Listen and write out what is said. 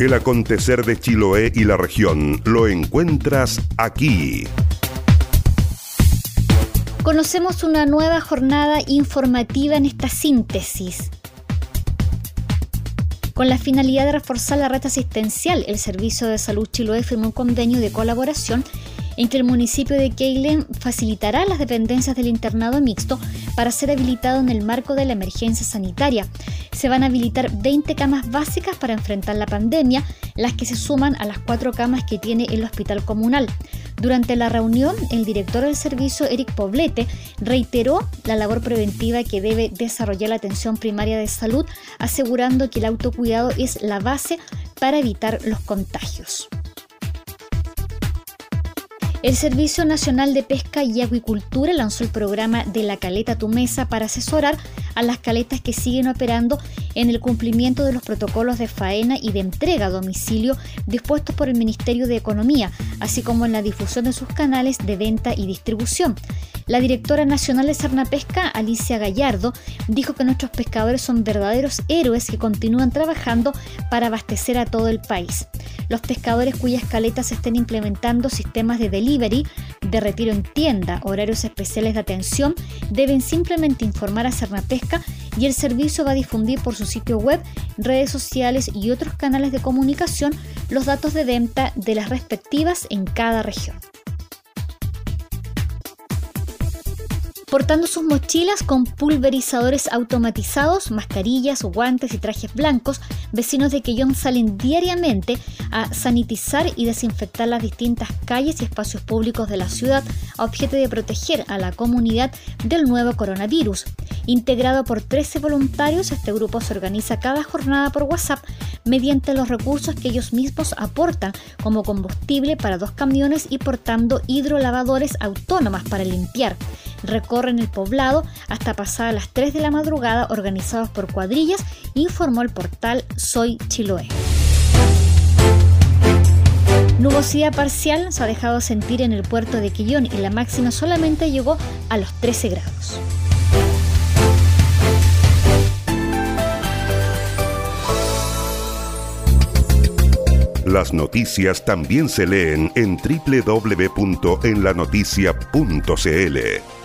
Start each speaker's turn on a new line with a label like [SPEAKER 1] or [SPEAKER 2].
[SPEAKER 1] El acontecer de Chiloé y la región lo encuentras aquí.
[SPEAKER 2] Conocemos una nueva jornada informativa en esta síntesis. Con la finalidad de reforzar la red asistencial, el Servicio de Salud Chiloé firmó un convenio de colaboración en que el municipio de Keilen facilitará las dependencias del internado mixto para ser habilitado en el marco de la emergencia sanitaria. Se van a habilitar 20 camas básicas para enfrentar la pandemia, las que se suman a las cuatro camas que tiene el hospital comunal. Durante la reunión, el director del servicio, Eric Poblete, reiteró la labor preventiva que debe desarrollar la atención primaria de salud, asegurando que el autocuidado es la base para evitar los contagios. El Servicio Nacional de Pesca y Acuicultura lanzó el programa de la caleta tu mesa para asesorar a las caletas que siguen operando en el cumplimiento de los protocolos de faena y de entrega a domicilio dispuestos por el Ministerio de Economía, así como en la difusión de sus canales de venta y distribución. La directora nacional de Pesca, Alicia Gallardo, dijo que nuestros pescadores son verdaderos héroes que continúan trabajando para abastecer a todo el país. Los pescadores cuyas caletas estén implementando sistemas de delivery, de retiro en tienda, horarios especiales de atención, deben simplemente informar a Cernapesca y el servicio va a difundir por su sitio web, redes sociales y otros canales de comunicación los datos de venta de las respectivas en cada región. Portando sus mochilas con pulverizadores automatizados, mascarillas, guantes y trajes blancos, vecinos de Quellón salen diariamente a sanitizar y desinfectar las distintas calles y espacios públicos de la ciudad a objeto de proteger a la comunidad del nuevo coronavirus. Integrado por 13 voluntarios, este grupo se organiza cada jornada por WhatsApp mediante los recursos que ellos mismos aportan como combustible para dos camiones y portando hidrolavadores autónomas para limpiar recorren el poblado hasta pasar a las 3 de la madrugada organizados por cuadrillas, informó el portal Soy Chiloé. Nubosidad parcial se ha dejado sentir en el puerto de Quillón y la máxima solamente llegó a los 13 grados.
[SPEAKER 1] Las noticias también se leen en www.enlanoticia.cl.